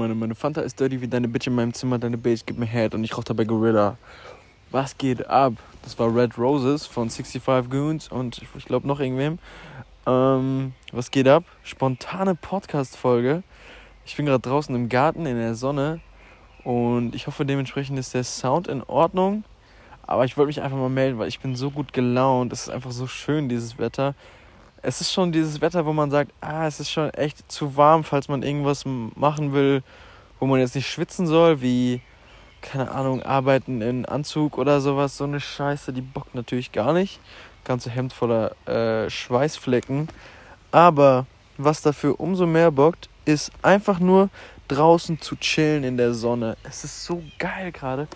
Meine, meine Fanta ist dirty wie deine Bitch in meinem Zimmer, deine Bitch gibt mir Head und ich rauch dabei Gorilla. Was geht ab? Das war Red Roses von 65 Goons und ich glaube noch irgendwem. Ähm, was geht ab? Spontane Podcast-Folge. Ich bin gerade draußen im Garten in der Sonne und ich hoffe dementsprechend ist der Sound in Ordnung. Aber ich wollte mich einfach mal melden, weil ich bin so gut gelaunt. Es ist einfach so schön, dieses Wetter. Es ist schon dieses Wetter, wo man sagt, ah, es ist schon echt zu warm, falls man irgendwas machen will, wo man jetzt nicht schwitzen soll, wie, keine Ahnung, arbeiten in Anzug oder sowas. So eine Scheiße, die bockt natürlich gar nicht. Ganze Hemd voller äh, Schweißflecken. Aber was dafür umso mehr bockt, ist einfach nur draußen zu chillen in der Sonne. Es ist so geil gerade.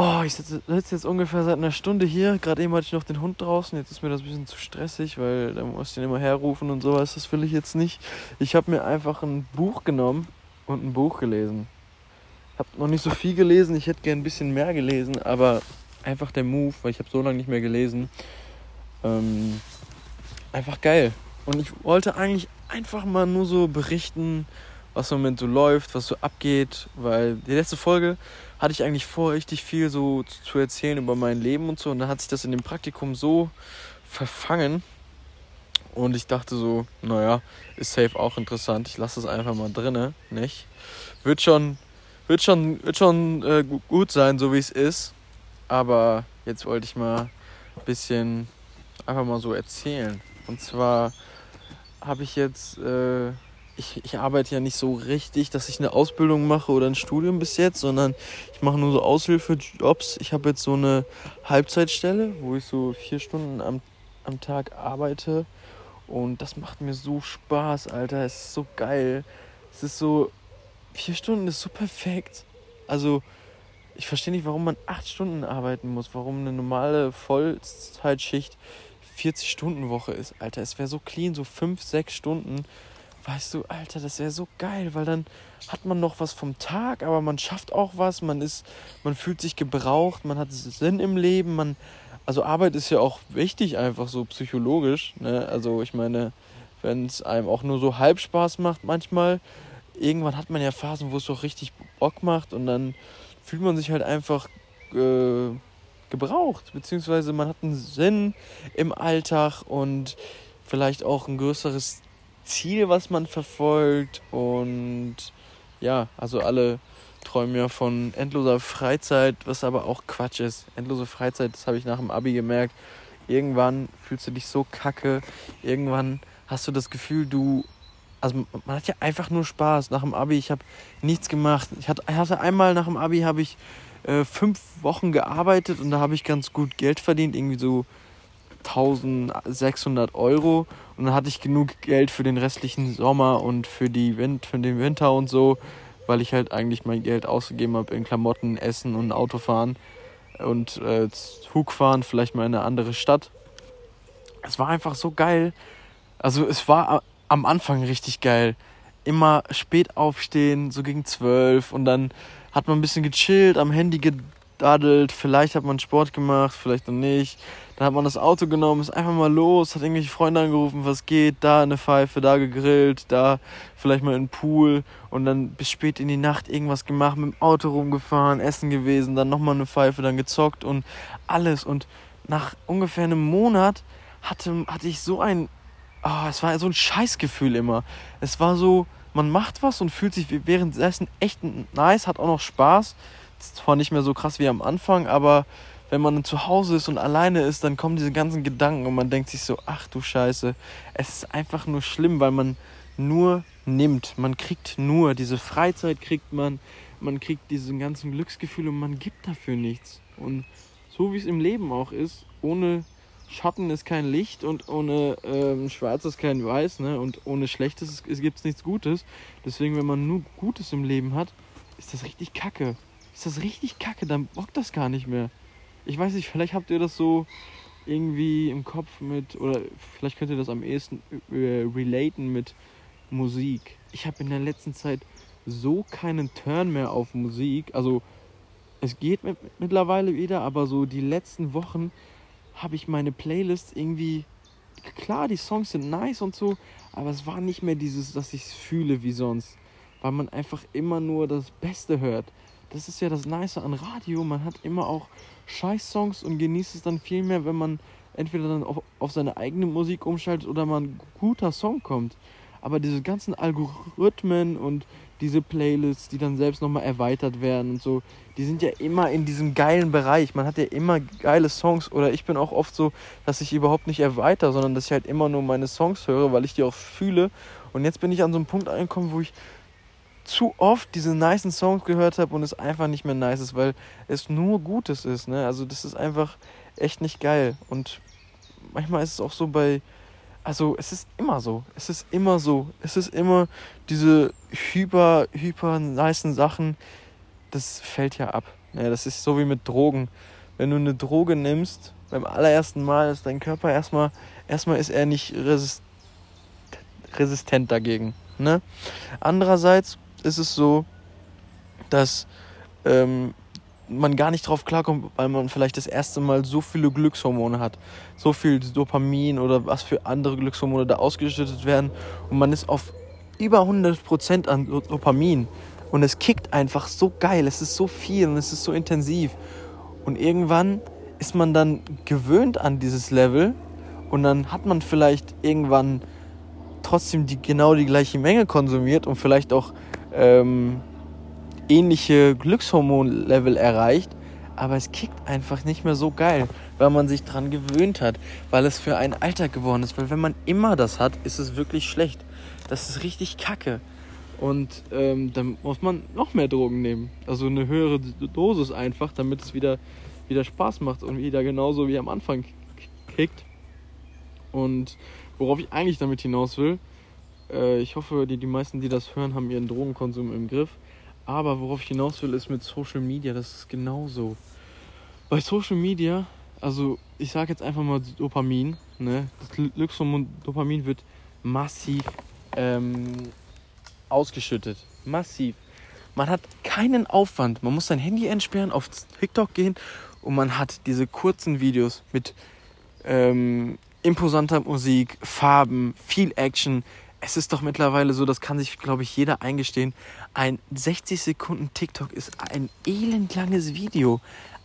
Oh, ich sitze jetzt ungefähr seit einer Stunde hier. Gerade eben hatte ich noch den Hund draußen. Jetzt ist mir das ein bisschen zu stressig, weil da muss ich den immer herrufen und sowas. Das will ich jetzt nicht. Ich habe mir einfach ein Buch genommen und ein Buch gelesen. Ich habe noch nicht so viel gelesen. Ich hätte gern ein bisschen mehr gelesen, aber einfach der Move, weil ich habe so lange nicht mehr gelesen. Ähm, einfach geil. Und ich wollte eigentlich einfach mal nur so berichten, was im Moment so läuft, was so abgeht, weil die letzte Folge hatte ich eigentlich vor, richtig viel so zu erzählen über mein Leben und so. Und dann hat sich das in dem Praktikum so verfangen. Und ich dachte so, naja, ist safe auch interessant. Ich lasse es einfach mal drinne, nicht? Wird schon, wird schon, wird schon äh, gut sein, so wie es ist. Aber jetzt wollte ich mal ein bisschen einfach mal so erzählen. Und zwar habe ich jetzt äh, ich, ich arbeite ja nicht so richtig, dass ich eine Ausbildung mache oder ein Studium bis jetzt, sondern ich mache nur so Aushilfejobs. Ich habe jetzt so eine Halbzeitstelle, wo ich so vier Stunden am, am Tag arbeite. Und das macht mir so Spaß, Alter. Es ist so geil. Es ist so. Vier Stunden ist so perfekt. Also, ich verstehe nicht, warum man acht Stunden arbeiten muss, warum eine normale Vollzeitschicht 40 Stunden Woche ist, Alter. Es wäre so clean, so fünf, sechs Stunden Weißt du, Alter, das wäre so geil, weil dann hat man noch was vom Tag, aber man schafft auch was, man ist, man fühlt sich gebraucht, man hat Sinn im Leben, man, also Arbeit ist ja auch wichtig, einfach so psychologisch, ne? Also ich meine, wenn es einem auch nur so halb Spaß macht manchmal, irgendwann hat man ja Phasen, wo es doch richtig Bock macht und dann fühlt man sich halt einfach äh, gebraucht, beziehungsweise man hat einen Sinn im Alltag und vielleicht auch ein größeres Ziel, was man verfolgt. Und ja, also alle träumen ja von endloser Freizeit, was aber auch Quatsch ist. Endlose Freizeit, das habe ich nach dem Abi gemerkt. Irgendwann fühlst du dich so kacke. Irgendwann hast du das Gefühl, du. Also man hat ja einfach nur Spaß. Nach dem Abi, ich habe nichts gemacht. Ich hatte einmal nach dem Abi habe ich äh, fünf Wochen gearbeitet und da habe ich ganz gut Geld verdient, irgendwie so 1600 Euro und dann hatte ich genug Geld für den restlichen Sommer und für, die Wind, für den Winter und so, weil ich halt eigentlich mein Geld ausgegeben habe in Klamotten, Essen und Autofahren und äh, Zugfahren, vielleicht mal in eine andere Stadt. Es war einfach so geil. Also es war am Anfang richtig geil. Immer spät aufstehen, so gegen zwölf und dann hat man ein bisschen gechillt, am Handy gedaddelt, vielleicht hat man Sport gemacht, vielleicht noch nicht. Dann hat man das Auto genommen, ist einfach mal los, hat irgendwelche Freunde angerufen, was geht, da eine Pfeife, da gegrillt, da vielleicht mal in den Pool und dann bis spät in die Nacht irgendwas gemacht, mit dem Auto rumgefahren, essen gewesen, dann nochmal eine Pfeife, dann gezockt und alles. Und nach ungefähr einem Monat hatte, hatte ich so ein, oh, es war so ein Scheißgefühl immer. Es war so, man macht was und fühlt sich währenddessen echt nice, hat auch noch Spaß. Zwar nicht mehr so krass wie am Anfang, aber wenn man zu Hause ist und alleine ist, dann kommen diese ganzen Gedanken und man denkt sich so, ach du Scheiße, es ist einfach nur schlimm, weil man nur nimmt. Man kriegt nur, diese Freizeit kriegt man, man kriegt diesen ganzen Glücksgefühl und man gibt dafür nichts. Und so wie es im Leben auch ist, ohne Schatten ist kein Licht und ohne ähm, Schwarz ist kein Weiß, ne? Und ohne Schlechtes gibt es nichts Gutes. Deswegen, wenn man nur Gutes im Leben hat, ist das richtig kacke. Ist das richtig kacke, dann bockt das gar nicht mehr ich weiß nicht, vielleicht habt ihr das so irgendwie im Kopf mit, oder vielleicht könnt ihr das am ehesten äh, relaten mit Musik. Ich habe in der letzten Zeit so keinen Turn mehr auf Musik. Also es geht mit, mittlerweile wieder, aber so die letzten Wochen habe ich meine Playlist irgendwie. Klar, die Songs sind nice und so, aber es war nicht mehr dieses, dass ich es fühle wie sonst. weil man einfach immer nur das Beste hört. Das ist ja das Nice an Radio. Man hat immer auch Scheiß-Songs und genießt es dann viel mehr, wenn man entweder dann auf, auf seine eigene Musik umschaltet oder mal ein guter Song kommt. Aber diese ganzen Algorithmen und diese Playlists, die dann selbst nochmal erweitert werden und so, die sind ja immer in diesem geilen Bereich. Man hat ja immer geile Songs oder ich bin auch oft so, dass ich überhaupt nicht erweitere, sondern dass ich halt immer nur meine Songs höre, weil ich die auch fühle. Und jetzt bin ich an so einem Punkt angekommen, wo ich zu oft diese nicen Songs gehört habe und es einfach nicht mehr nice ist, weil es nur Gutes ist. Ne? Also das ist einfach echt nicht geil. Und manchmal ist es auch so bei, also es ist immer so, es ist immer so, es ist immer diese hyper, hyper nicen Sachen, das fällt ja ab. Ja, das ist so wie mit Drogen. Wenn du eine Droge nimmst, beim allerersten Mal ist dein Körper erstmal, erstmal ist er nicht resist, resistent dagegen. Ne? Andererseits ist es so, dass ähm, man gar nicht drauf klarkommt, weil man vielleicht das erste Mal so viele Glückshormone hat. So viel Dopamin oder was für andere Glückshormone da ausgeschüttet werden. Und man ist auf über 100% an Dopamin. Und es kickt einfach so geil. Es ist so viel und es ist so intensiv. Und irgendwann ist man dann gewöhnt an dieses Level. Und dann hat man vielleicht irgendwann trotzdem die, genau die gleiche Menge konsumiert und vielleicht auch ähm, ähnliche Glückshormonlevel erreicht, aber es kickt einfach nicht mehr so geil, weil man sich dran gewöhnt hat, weil es für einen Alltag geworden ist. Weil wenn man immer das hat, ist es wirklich schlecht. Das ist richtig kacke. Und ähm, dann muss man noch mehr Drogen nehmen. Also eine höhere Dosis einfach, damit es wieder, wieder Spaß macht und wieder genauso wie am Anfang kickt. Und worauf ich eigentlich damit hinaus will, äh, ich hoffe, die, die meisten, die das hören, haben ihren Drogenkonsum im Griff. Aber worauf ich hinaus will, ist mit Social Media, das ist genauso. Bei Social Media, also ich sage jetzt einfach mal Dopamin, ne? Das Glückshormon Dopamin wird massiv ähm, ausgeschüttet. Massiv. Man hat keinen Aufwand. Man muss sein Handy entsperren, auf TikTok gehen und man hat diese kurzen Videos mit ähm, imposanter Musik, Farben, viel Action, es ist doch mittlerweile so, das kann sich, glaube ich, jeder eingestehen. Ein 60 Sekunden TikTok ist ein elendlanges Video.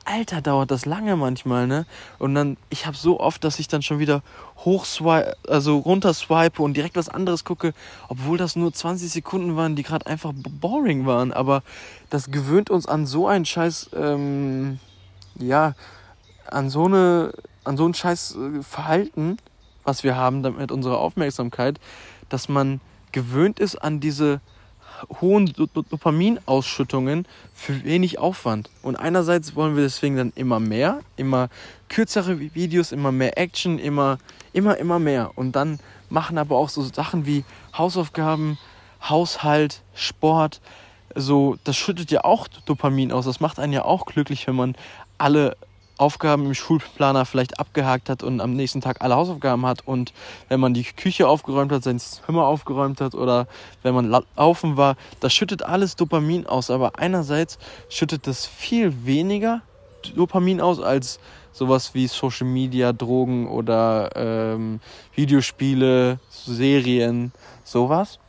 Alter, dauert das lange manchmal, ne? Und dann, ich habe so oft, dass ich dann schon wieder hochswipe, also runterswipe und direkt was anderes gucke, obwohl das nur 20 Sekunden waren, die gerade einfach boring waren. Aber das gewöhnt uns an so ein Scheiß, ähm, ja, an so eine, an so ein Scheiß äh, Verhalten, was wir haben mit unserer Aufmerksamkeit, dass man gewöhnt ist an diese hohen Dopaminausschüttungen für wenig Aufwand. Und einerseits wollen wir deswegen dann immer mehr, immer kürzere Videos, immer mehr Action, immer, immer, immer mehr. Und dann machen aber auch so Sachen wie Hausaufgaben, Haushalt, Sport, so, das schüttet ja auch Dopamin aus. Das macht einen ja auch glücklich, wenn man alle Aufgaben im Schulplaner vielleicht abgehakt hat und am nächsten Tag alle Hausaufgaben hat und wenn man die Küche aufgeräumt hat, sein Zimmer aufgeräumt hat oder wenn man laufen war, das schüttet alles Dopamin aus. Aber einerseits schüttet das viel weniger Dopamin aus als sowas wie Social Media, Drogen oder ähm, Videospiele, Serien, sowas.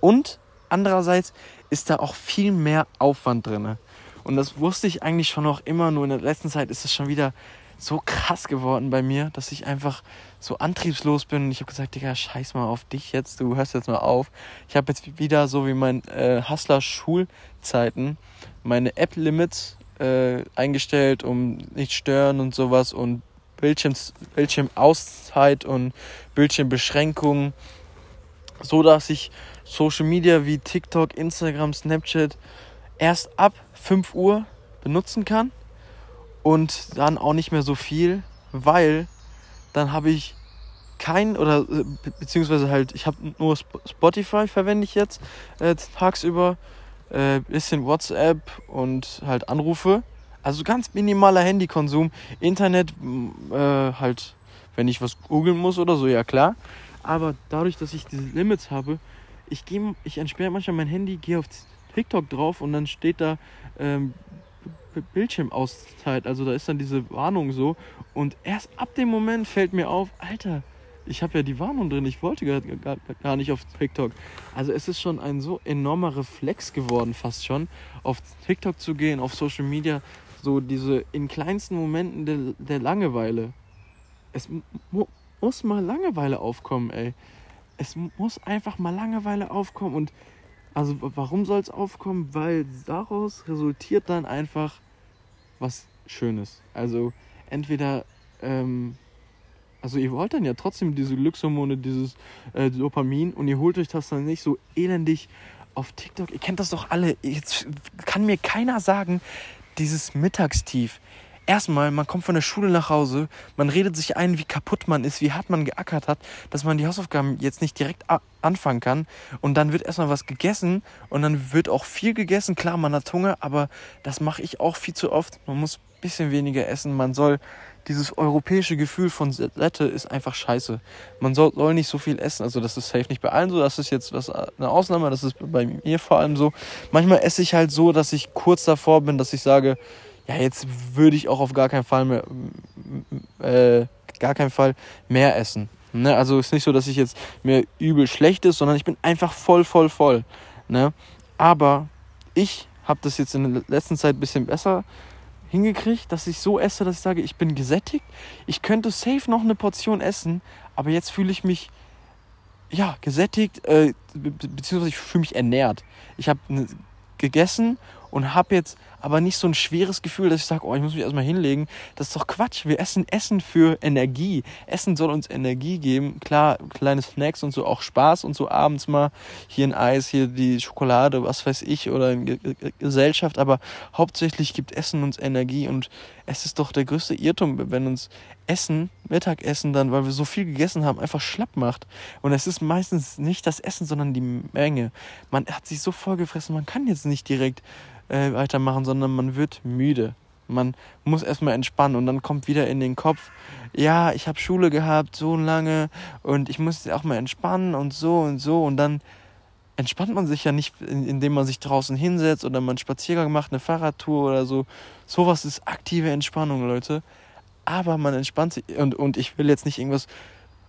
Und andererseits ist da auch viel mehr Aufwand drin. Und das wusste ich eigentlich schon noch immer, nur in der letzten Zeit ist es schon wieder so krass geworden bei mir, dass ich einfach so antriebslos bin. Und ich habe gesagt, Digga, scheiß mal auf dich jetzt, du hörst jetzt mal auf. Ich habe jetzt wieder so wie mein äh, Hustler-Schulzeiten meine App-Limits äh, eingestellt, um nicht stören und sowas und Bildschirms, Bildschirmauszeit und Bildschirmbeschränkungen, so dass ich Social Media wie TikTok, Instagram, Snapchat erst ab 5 Uhr benutzen kann und dann auch nicht mehr so viel, weil dann habe ich kein oder äh, beziehungsweise halt ich habe nur Spotify verwende ich jetzt äh, tagsüber äh, bisschen WhatsApp und halt Anrufe. Also ganz minimaler Handykonsum Internet äh, halt wenn ich was googeln muss oder so ja klar. Aber dadurch dass ich diese Limits habe ich gehe ich entsperre manchmal mein Handy gehe auf TikTok drauf und dann steht da ähm, Bildschirmauszeit. Also da ist dann diese Warnung so. Und erst ab dem Moment fällt mir auf, Alter, Ich habe ja die Warnung drin, ich wollte gar, gar, gar nicht auf TikTok. Also es ist schon ein so enormer Reflex geworden, fast schon, auf TikTok zu gehen, auf Social Media, so diese in kleinsten Momenten der, der Langeweile. Es mu muss mal Langeweile aufkommen, ey. Es muss einfach mal Langeweile aufkommen und also warum soll es aufkommen? Weil daraus resultiert dann einfach was Schönes. Also entweder, ähm, also ihr wollt dann ja trotzdem diese Glückshormone, dieses äh, Dopamin und ihr holt euch das dann nicht so elendig auf TikTok. Ihr kennt das doch alle. Jetzt kann mir keiner sagen, dieses Mittagstief erstmal, man kommt von der Schule nach Hause, man redet sich ein, wie kaputt man ist, wie hart man geackert hat, dass man die Hausaufgaben jetzt nicht direkt anfangen kann. Und dann wird erstmal was gegessen und dann wird auch viel gegessen. Klar, man hat Hunger, aber das mache ich auch viel zu oft. Man muss ein bisschen weniger essen. Man soll dieses europäische Gefühl von Sette ist einfach scheiße. Man soll, soll nicht so viel essen. Also das ist safe nicht bei allen so. Das ist jetzt was eine Ausnahme. Das ist bei mir vor allem so. Manchmal esse ich halt so, dass ich kurz davor bin, dass ich sage, ja, jetzt würde ich auch auf gar keinen Fall mehr, äh, gar keinen Fall mehr essen. Ne? Also ist nicht so, dass ich jetzt mir übel schlecht ist, sondern ich bin einfach voll, voll, voll. Ne? Aber ich habe das jetzt in der letzten Zeit ein bisschen besser hingekriegt, dass ich so esse, dass ich sage, ich bin gesättigt. Ich könnte safe noch eine Portion essen, aber jetzt fühle ich mich ja gesättigt, äh, be beziehungsweise ich fühle mich ernährt. Ich habe gegessen und habe jetzt aber nicht so ein schweres Gefühl, dass ich sage, oh, ich muss mich erstmal hinlegen. Das ist doch Quatsch. Wir essen Essen für Energie. Essen soll uns Energie geben. Klar, kleine Snacks und so, auch Spaß und so abends mal hier ein Eis, hier die Schokolade, was weiß ich, oder in Gesellschaft. Aber hauptsächlich gibt Essen uns Energie und es ist doch der größte Irrtum, wenn uns Essen, Mittagessen dann, weil wir so viel gegessen haben, einfach schlapp macht. Und es ist meistens nicht das Essen, sondern die Menge. Man hat sich so vollgefressen, man kann jetzt nicht direkt äh, weitermachen, sondern man wird müde. Man muss erstmal entspannen und dann kommt wieder in den Kopf, ja, ich habe Schule gehabt so lange und ich muss auch mal entspannen und so und so und dann entspannt man sich ja nicht, indem man sich draußen hinsetzt oder man einen Spaziergang macht, eine Fahrradtour oder so. Sowas ist aktive Entspannung, Leute. Aber man entspannt sich und, und ich will jetzt nicht irgendwas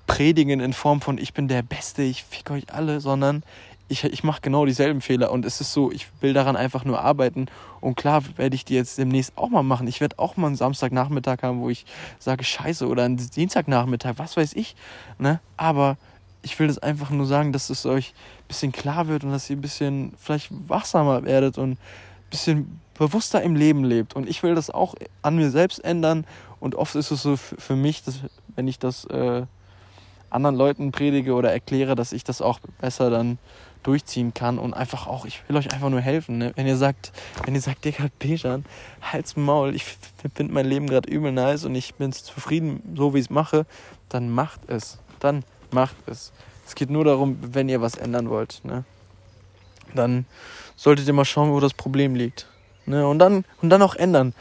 predigen in Form von ich bin der Beste, ich fick euch alle, sondern ich, ich mache genau dieselben Fehler und es ist so, ich will daran einfach nur arbeiten und klar werde ich die jetzt demnächst auch mal machen. Ich werde auch mal einen Samstagnachmittag haben, wo ich sage Scheiße oder einen Dienstagnachmittag, was weiß ich, ne? Aber ich will das einfach nur sagen, dass es euch ein bisschen klar wird und dass ihr ein bisschen vielleicht wachsamer werdet und ein bisschen bewusster im Leben lebt. Und ich will das auch an mir selbst ändern. Und oft ist es so für mich, dass, wenn ich das äh, anderen Leuten predige oder erkläre, dass ich das auch besser dann durchziehen kann und einfach auch, ich will euch einfach nur helfen. Ne? Wenn ihr sagt, wenn ihr sagt, Digga, Bejan, halt's Maul, ich finde mein Leben gerade übel nice und ich bin zufrieden, so wie ich es mache, dann macht es. Dann macht es. Es geht nur darum, wenn ihr was ändern wollt. Ne? Dann solltet ihr mal schauen, wo das Problem liegt. Ne? Und, dann, und dann auch ändern.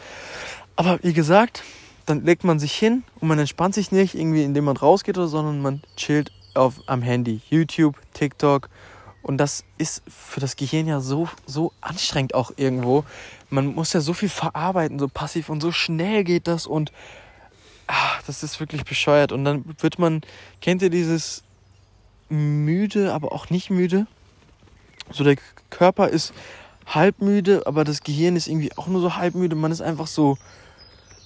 Aber wie gesagt, dann legt man sich hin und man entspannt sich nicht irgendwie, indem man rausgeht sondern man chillt auf, am Handy. YouTube, TikTok und das ist für das Gehirn ja so, so anstrengend auch irgendwo. Man muss ja so viel verarbeiten, so passiv und so schnell geht das und ach, das ist wirklich bescheuert. Und dann wird man, kennt ihr dieses müde, aber auch nicht müde? So der Körper ist halb müde, aber das Gehirn ist irgendwie auch nur so halb müde. Man ist einfach so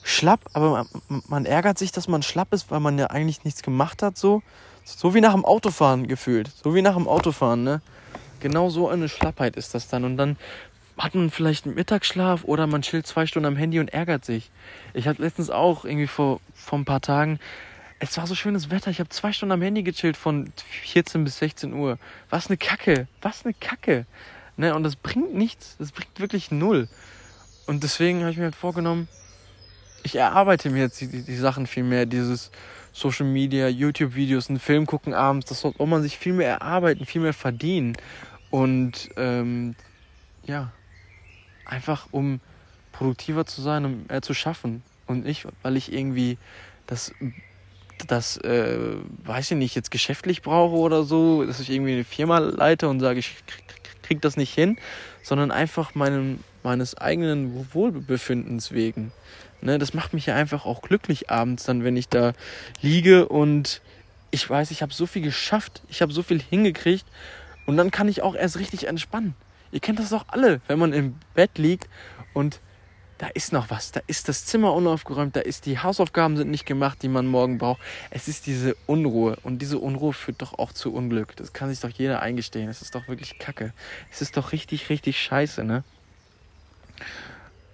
schlapp, aber man, man ärgert sich, dass man schlapp ist, weil man ja eigentlich nichts gemacht hat so. So wie nach dem Autofahren gefühlt. So wie nach dem Autofahren, ne? Genau so eine Schlappheit ist das dann. Und dann hat man vielleicht einen Mittagsschlaf oder man chillt zwei Stunden am Handy und ärgert sich. Ich hatte letztens auch irgendwie vor, vor ein paar Tagen, es war so schönes Wetter, ich habe zwei Stunden am Handy gechillt von 14 bis 16 Uhr. Was eine Kacke, was eine Kacke. Ne? Und das bringt nichts, das bringt wirklich null. Und deswegen habe ich mir halt vorgenommen, ich erarbeite mir jetzt die, die, die Sachen viel mehr, dieses Social Media, YouTube-Videos, einen Film gucken abends, das soll man sich viel mehr erarbeiten, viel mehr verdienen. Und ähm, ja, einfach um produktiver zu sein, um mehr zu schaffen. Und nicht, weil ich irgendwie das, das äh, weiß ich nicht, jetzt geschäftlich brauche oder so, dass ich irgendwie eine Firma leite und sage, ich krieg, krieg das nicht hin, sondern einfach meinem, meines eigenen Wohlbefindens wegen. Ne, das macht mich ja einfach auch glücklich abends dann, wenn ich da liege und ich weiß, ich habe so viel geschafft, ich habe so viel hingekriegt und dann kann ich auch erst richtig entspannen. Ihr kennt das doch alle, wenn man im Bett liegt und da ist noch was, da ist das Zimmer unaufgeräumt, da ist die Hausaufgaben sind nicht gemacht, die man morgen braucht. Es ist diese Unruhe und diese Unruhe führt doch auch zu Unglück. Das kann sich doch jeder eingestehen. Es ist doch wirklich Kacke. Es ist doch richtig, richtig scheiße, ne?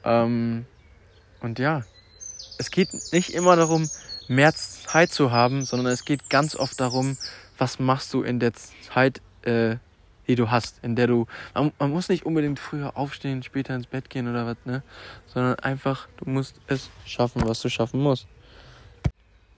Ähm, und ja, es geht nicht immer darum, mehr Zeit zu haben, sondern es geht ganz oft darum, was machst du in der Zeit, äh, die du hast, in der du, man, man, muss nicht unbedingt früher aufstehen, später ins Bett gehen oder was, ne, sondern einfach, du musst es schaffen, was du schaffen musst.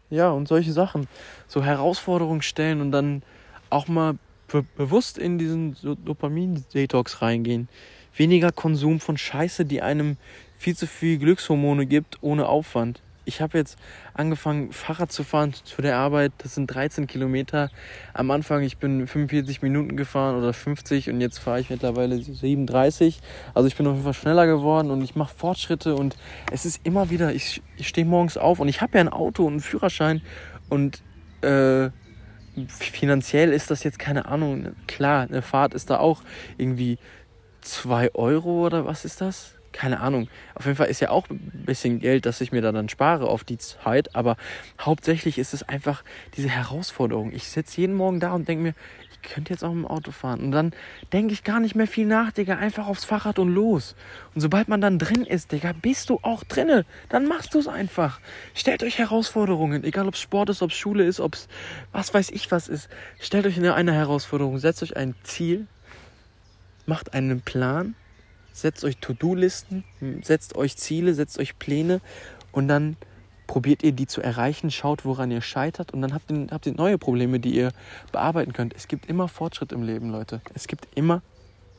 Ja, und solche Sachen, so Herausforderungen stellen und dann auch mal be bewusst in diesen Dopamin-Detox reingehen. Weniger Konsum von Scheiße, die einem viel zu viel Glückshormone gibt, ohne Aufwand ich habe jetzt angefangen, Fahrrad zu fahren zu der Arbeit. Das sind 13 Kilometer. Am Anfang, ich bin 45 Minuten gefahren oder 50 und jetzt fahre ich mittlerweile 37. Also ich bin auf jeden Fall schneller geworden und ich mache Fortschritte und es ist immer wieder, ich, ich stehe morgens auf und ich habe ja ein Auto und einen Führerschein und äh, finanziell ist das jetzt keine Ahnung. Klar, eine Fahrt ist da auch irgendwie 2 Euro oder was ist das? keine Ahnung. Auf jeden Fall ist ja auch ein bisschen Geld, das ich mir da dann spare auf die Zeit. Aber hauptsächlich ist es einfach diese Herausforderung. Ich sitze jeden Morgen da und denke mir, ich könnte jetzt auch im Auto fahren. Und dann denke ich gar nicht mehr viel nach, Digga. Einfach aufs Fahrrad und los. Und sobald man dann drin ist, Digga, bist du auch drinne. Dann machst du es einfach. Stellt euch Herausforderungen. Egal ob es Sport ist, ob es Schule ist, ob es was weiß ich was ist. Stellt euch eine, eine Herausforderung. Setzt euch ein Ziel. Macht einen Plan setzt euch To-Do-Listen, setzt euch Ziele, setzt euch Pläne und dann probiert ihr die zu erreichen, schaut, woran ihr scheitert und dann habt ihr, habt ihr neue Probleme, die ihr bearbeiten könnt. Es gibt immer Fortschritt im Leben, Leute. Es gibt immer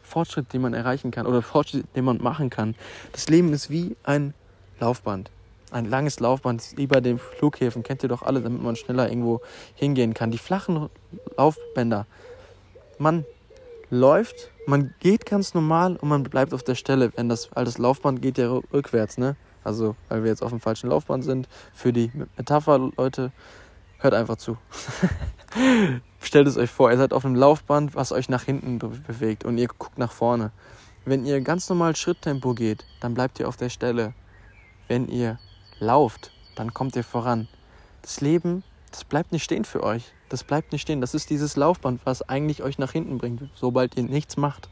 Fortschritt, den man erreichen kann oder Fortschritt, den man machen kann. Das Leben ist wie ein Laufband. Ein langes Laufband, wie bei den Flughäfen, kennt ihr doch alle, damit man schneller irgendwo hingehen kann. Die flachen Laufbänder. Man läuft man geht ganz normal und man bleibt auf der Stelle. Wenn das, weil das Laufband geht ja rückwärts, ne? Also, weil wir jetzt auf dem falschen Laufband sind. Für die Metapher, Leute, hört einfach zu. Stellt es euch vor, ihr seid auf einem Laufband, was euch nach hinten bewegt und ihr guckt nach vorne. Wenn ihr ganz normal Schritttempo geht, dann bleibt ihr auf der Stelle. Wenn ihr lauft, dann kommt ihr voran. Das Leben, das bleibt nicht stehen für euch. Das bleibt nicht stehen. Das ist dieses Laufband, was eigentlich euch nach hinten bringt, sobald ihr nichts macht.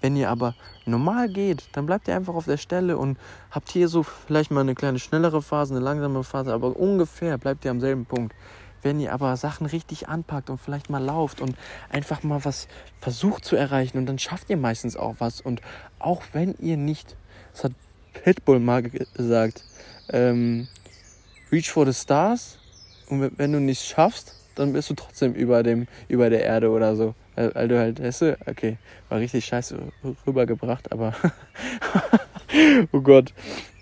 Wenn ihr aber normal geht, dann bleibt ihr einfach auf der Stelle und habt hier so vielleicht mal eine kleine schnellere Phase, eine langsame Phase, aber ungefähr bleibt ihr am selben Punkt. Wenn ihr aber Sachen richtig anpackt und vielleicht mal lauft und einfach mal was versucht zu erreichen und dann schafft ihr meistens auch was. Und auch wenn ihr nicht, das hat Pitbull mal gesagt, ähm, reach for the stars und wenn du nichts schaffst, dann bist du trotzdem über dem, über der Erde oder so. Weil, du halt, weißt du, okay, war richtig scheiße rübergebracht, aber oh Gott.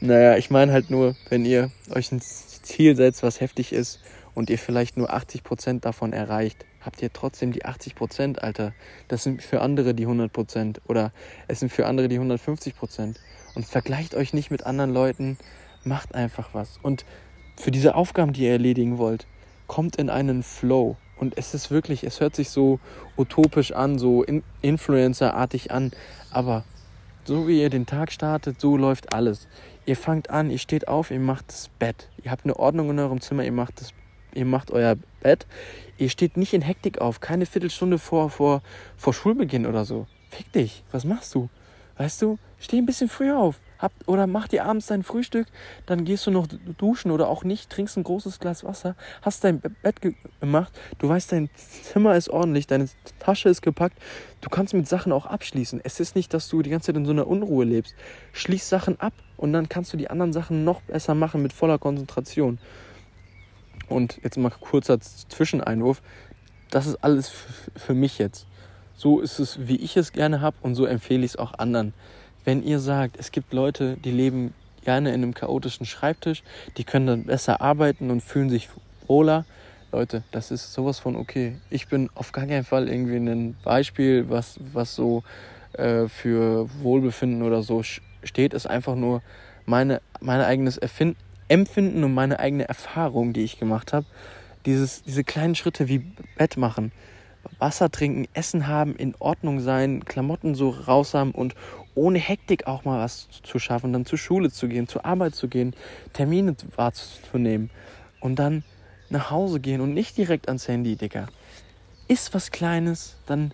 Naja, ich meine halt nur, wenn ihr euch ein Ziel setzt, was heftig ist und ihr vielleicht nur 80% davon erreicht, habt ihr trotzdem die 80%, Alter. Das sind für andere die 100% oder es sind für andere die 150%. Und vergleicht euch nicht mit anderen Leuten, macht einfach was. Und für diese Aufgaben, die ihr erledigen wollt, kommt in einen Flow. Und es ist wirklich, es hört sich so utopisch an, so in Influencer-artig an. Aber so wie ihr den Tag startet, so läuft alles. Ihr fangt an, ihr steht auf, ihr macht das Bett. Ihr habt eine Ordnung in eurem Zimmer, ihr macht, das, ihr macht euer Bett. Ihr steht nicht in Hektik auf, keine Viertelstunde vor, vor, vor Schulbeginn oder so. Fick dich, was machst du? Weißt du, steh ein bisschen früher auf. Hab, oder mach dir abends dein Frühstück, dann gehst du noch duschen oder auch nicht, trinkst ein großes Glas Wasser, hast dein Bett gemacht, du weißt, dein Zimmer ist ordentlich, deine Tasche ist gepackt, du kannst mit Sachen auch abschließen. Es ist nicht, dass du die ganze Zeit in so einer Unruhe lebst. Schließ Sachen ab und dann kannst du die anderen Sachen noch besser machen mit voller Konzentration. Und jetzt mal kurzer Zwischeneinwurf. Das ist alles für mich jetzt. So ist es, wie ich es gerne habe und so empfehle ich es auch anderen wenn ihr sagt, es gibt Leute, die leben gerne in einem chaotischen Schreibtisch, die können dann besser arbeiten und fühlen sich wohler. Leute, das ist sowas von okay. Ich bin auf gar keinen Fall irgendwie ein Beispiel, was, was so äh, für Wohlbefinden oder so steht. Ist einfach nur meine, mein eigenes Erfinden, Empfinden und meine eigene Erfahrung, die ich gemacht habe. diese kleinen Schritte wie Bett machen, Wasser trinken, Essen haben, in Ordnung sein, Klamotten so raus haben und ohne Hektik auch mal was zu schaffen, dann zur Schule zu gehen, zur Arbeit zu gehen, Termine wahrzunehmen und dann nach Hause gehen und nicht direkt ans Handy, Digga. Ist was Kleines, dann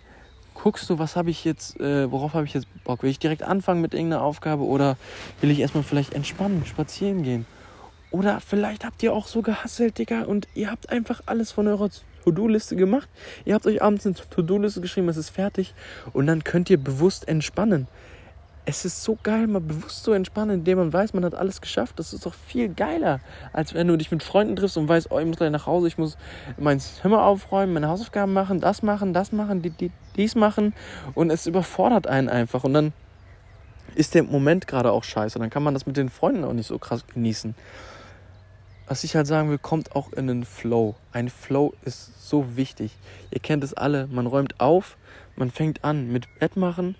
guckst du, was habe ich jetzt, äh, worauf habe ich jetzt Bock? Will ich direkt anfangen mit irgendeiner Aufgabe oder will ich erstmal vielleicht entspannen, spazieren gehen? Oder vielleicht habt ihr auch so gehasselt, Digga, und ihr habt einfach alles von eurer To-Do-Liste gemacht. Ihr habt euch abends eine To-Do-Liste geschrieben, es ist fertig und dann könnt ihr bewusst entspannen es ist so geil, mal bewusst zu entspannen, indem man weiß, man hat alles geschafft. Das ist doch viel geiler, als wenn du dich mit Freunden triffst und weißt, oh, ich muss gleich nach Hause, ich muss mein Zimmer aufräumen, meine Hausaufgaben machen, das machen, das machen, die, die, dies machen. Und es überfordert einen einfach. Und dann ist der Moment gerade auch scheiße. Dann kann man das mit den Freunden auch nicht so krass genießen. Was ich halt sagen will, kommt auch in den Flow. Ein Flow ist so wichtig. Ihr kennt es alle. Man räumt auf, man fängt an mit Bett machen,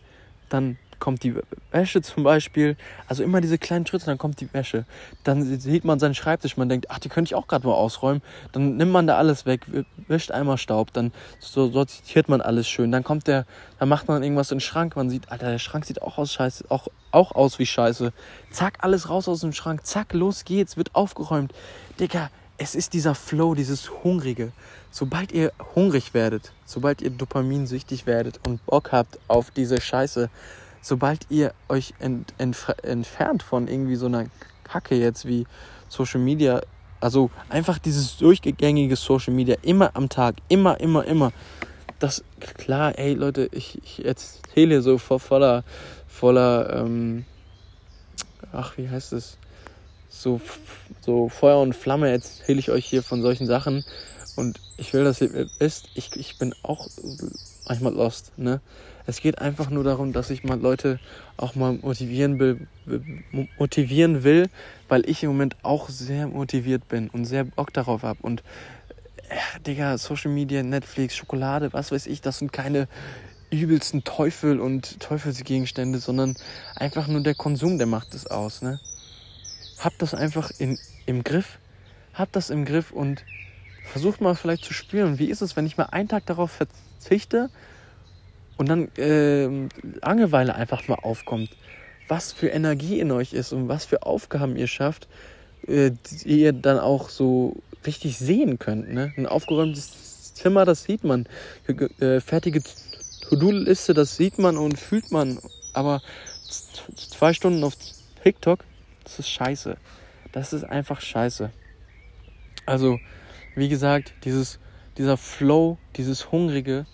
dann kommt die Wäsche zum Beispiel. Also immer diese kleinen Schritte, dann kommt die Wäsche. Dann sieht man seinen Schreibtisch, man denkt, ach, die könnte ich auch gerade mal ausräumen. Dann nimmt man da alles weg, wischt einmal Staub, dann so sortiert man alles schön. Dann kommt der, dann macht man irgendwas in den Schrank, man sieht, Alter, der Schrank sieht auch aus scheiße, auch, auch aus wie scheiße. Zack, alles raus aus dem Schrank, zack, los geht's, wird aufgeräumt. Digga, es ist dieser Flow, dieses Hungrige. Sobald ihr hungrig werdet, sobald ihr dopaminsüchtig werdet und Bock habt auf diese Scheiße, sobald ihr euch ent, ent, entfernt von irgendwie so einer Kacke jetzt wie Social Media, also einfach dieses durchgängige Social Media, immer am Tag, immer, immer, immer. Das, klar, ey Leute, ich, ich erzähle so voller, voller, ähm, ach, wie heißt es? So, so Feuer und Flamme erzähle ich euch hier von solchen Sachen. Und ich will, dass ihr wisst, ich, ich bin auch manchmal lost, ne? Es geht einfach nur darum, dass ich mal Leute auch mal motivieren will, motivieren will, weil ich im Moment auch sehr motiviert bin und sehr Bock darauf habe. Und äh, Digga, Social Media, Netflix, Schokolade, was weiß ich, das sind keine übelsten Teufel und Teufelsgegenstände, sondern einfach nur der Konsum, der macht es aus. Ne? Habt das einfach in, im Griff, habt das im Griff und versucht mal vielleicht zu spüren, wie ist es, wenn ich mal einen Tag darauf verzichte und dann äh, Langeweile einfach mal aufkommt, was für Energie in euch ist und was für Aufgaben ihr schafft, äh, die ihr dann auch so richtig sehen könnt. Ne? Ein aufgeräumtes Zimmer, das sieht man. Äh, fertige To-Do-Liste, das sieht man und fühlt man. Aber zwei Stunden auf TikTok, das ist scheiße. Das ist einfach scheiße. Also, wie gesagt, dieses, dieser Flow, dieses Hungrige,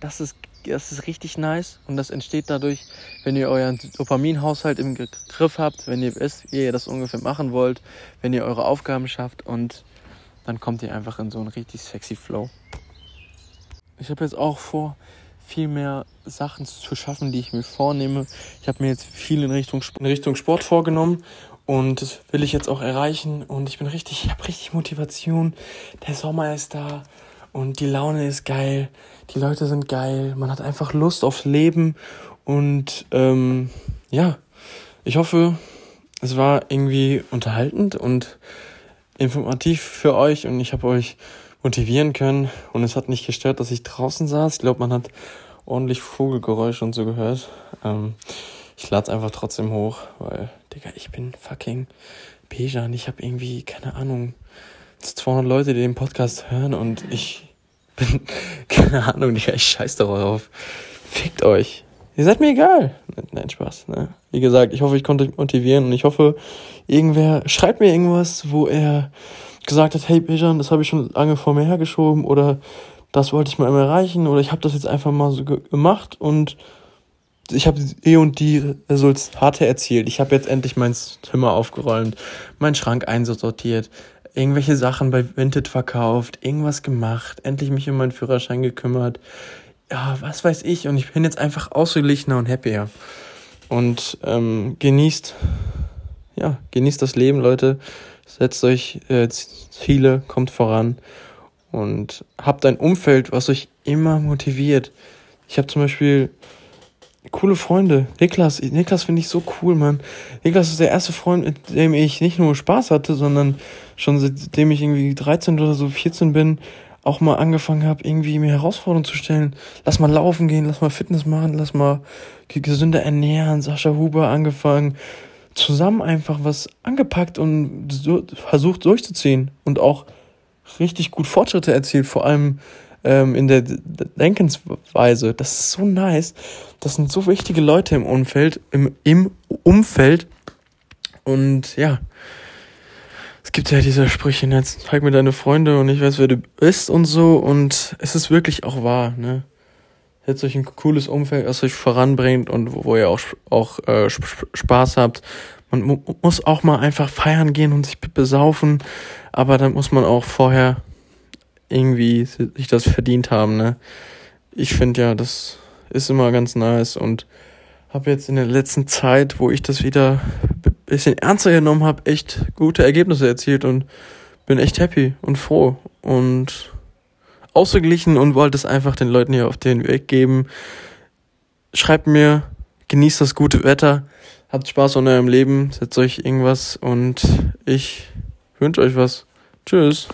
das ist das ist richtig nice und das entsteht dadurch, wenn ihr euren Dopaminhaushalt im Griff habt, wenn ihr wisst, wie ihr das ungefähr machen wollt, wenn ihr eure Aufgaben schafft und dann kommt ihr einfach in so einen richtig sexy Flow. Ich habe jetzt auch vor, viel mehr Sachen zu schaffen, die ich mir vornehme. Ich habe mir jetzt viel in Richtung, in Richtung Sport vorgenommen und das will ich jetzt auch erreichen und ich bin richtig, ich habe richtig Motivation. Der Sommer ist da und die Laune ist geil, die Leute sind geil, man hat einfach Lust aufs Leben und ähm, ja, ich hoffe, es war irgendwie unterhaltend und informativ für euch und ich habe euch motivieren können und es hat nicht gestört, dass ich draußen saß. Ich glaube, man hat ordentlich Vogelgeräusche und so gehört. Ähm, ich lade es einfach trotzdem hoch, weil, Digga, ich bin fucking Bejan. Ich habe irgendwie, keine Ahnung, 200 Leute, die den Podcast hören und ich bin, keine Ahnung, ich scheiß darauf. Fickt euch. Ihr seid mir egal. Nein, Spaß. Ne? Wie gesagt, ich hoffe, ich konnte euch motivieren und ich hoffe, irgendwer schreibt mir irgendwas, wo er gesagt hat, hey Bijan, das habe ich schon lange vor mir hergeschoben oder das wollte ich mal erreichen oder ich habe das jetzt einfach mal so gemacht und ich habe eh und die Resultate erzielt. Ich habe jetzt endlich mein Zimmer aufgeräumt, meinen Schrank einsortiert, irgendwelche Sachen bei Vinted verkauft, irgendwas gemacht, endlich mich um meinen Führerschein gekümmert. Ja, was weiß ich. Und ich bin jetzt einfach ausgeglichener und happier. Und ähm, genießt, ja, genießt das Leben, Leute. Setzt euch äh, Ziele, kommt voran und habt ein Umfeld, was euch immer motiviert. Ich habe zum Beispiel coole Freunde. Niklas, Niklas finde ich so cool, Mann. Niklas ist der erste Freund, mit dem ich nicht nur Spaß hatte, sondern schon seitdem ich irgendwie 13 oder so 14 bin, auch mal angefangen habe, irgendwie mir Herausforderungen zu stellen. Lass mal laufen gehen, lass mal Fitness machen, lass mal gesünder ernähren. Sascha Huber angefangen. Zusammen einfach was angepackt und versucht durchzuziehen und auch richtig gut Fortschritte erzielt, vor allem ähm, in der Denkensweise. Das ist so nice. Das sind so wichtige Leute im Umfeld, im, im Umfeld. Und ja, es gibt ja diese Sprüche, ne, jetzt zeig mir deine Freunde und ich weiß, wer du bist und so. Und es ist wirklich auch wahr, ne? Setzt euch ein cooles Umfeld, das euch voranbringt und wo, wo ihr auch, auch äh, Spaß habt. Man mu muss auch mal einfach feiern gehen und sich besaufen, aber dann muss man auch vorher irgendwie sich das verdient haben, ne? Ich finde ja, das ist immer ganz nice und habe jetzt in der letzten Zeit, wo ich das wieder ein bisschen ernster genommen habe, echt gute Ergebnisse erzielt und bin echt happy und froh und ausgeglichen und wollte es einfach den Leuten hier auf den Weg geben. Schreibt mir, genießt das gute Wetter, habt Spaß an eurem Leben, setzt euch irgendwas und ich wünsche euch was. Tschüss.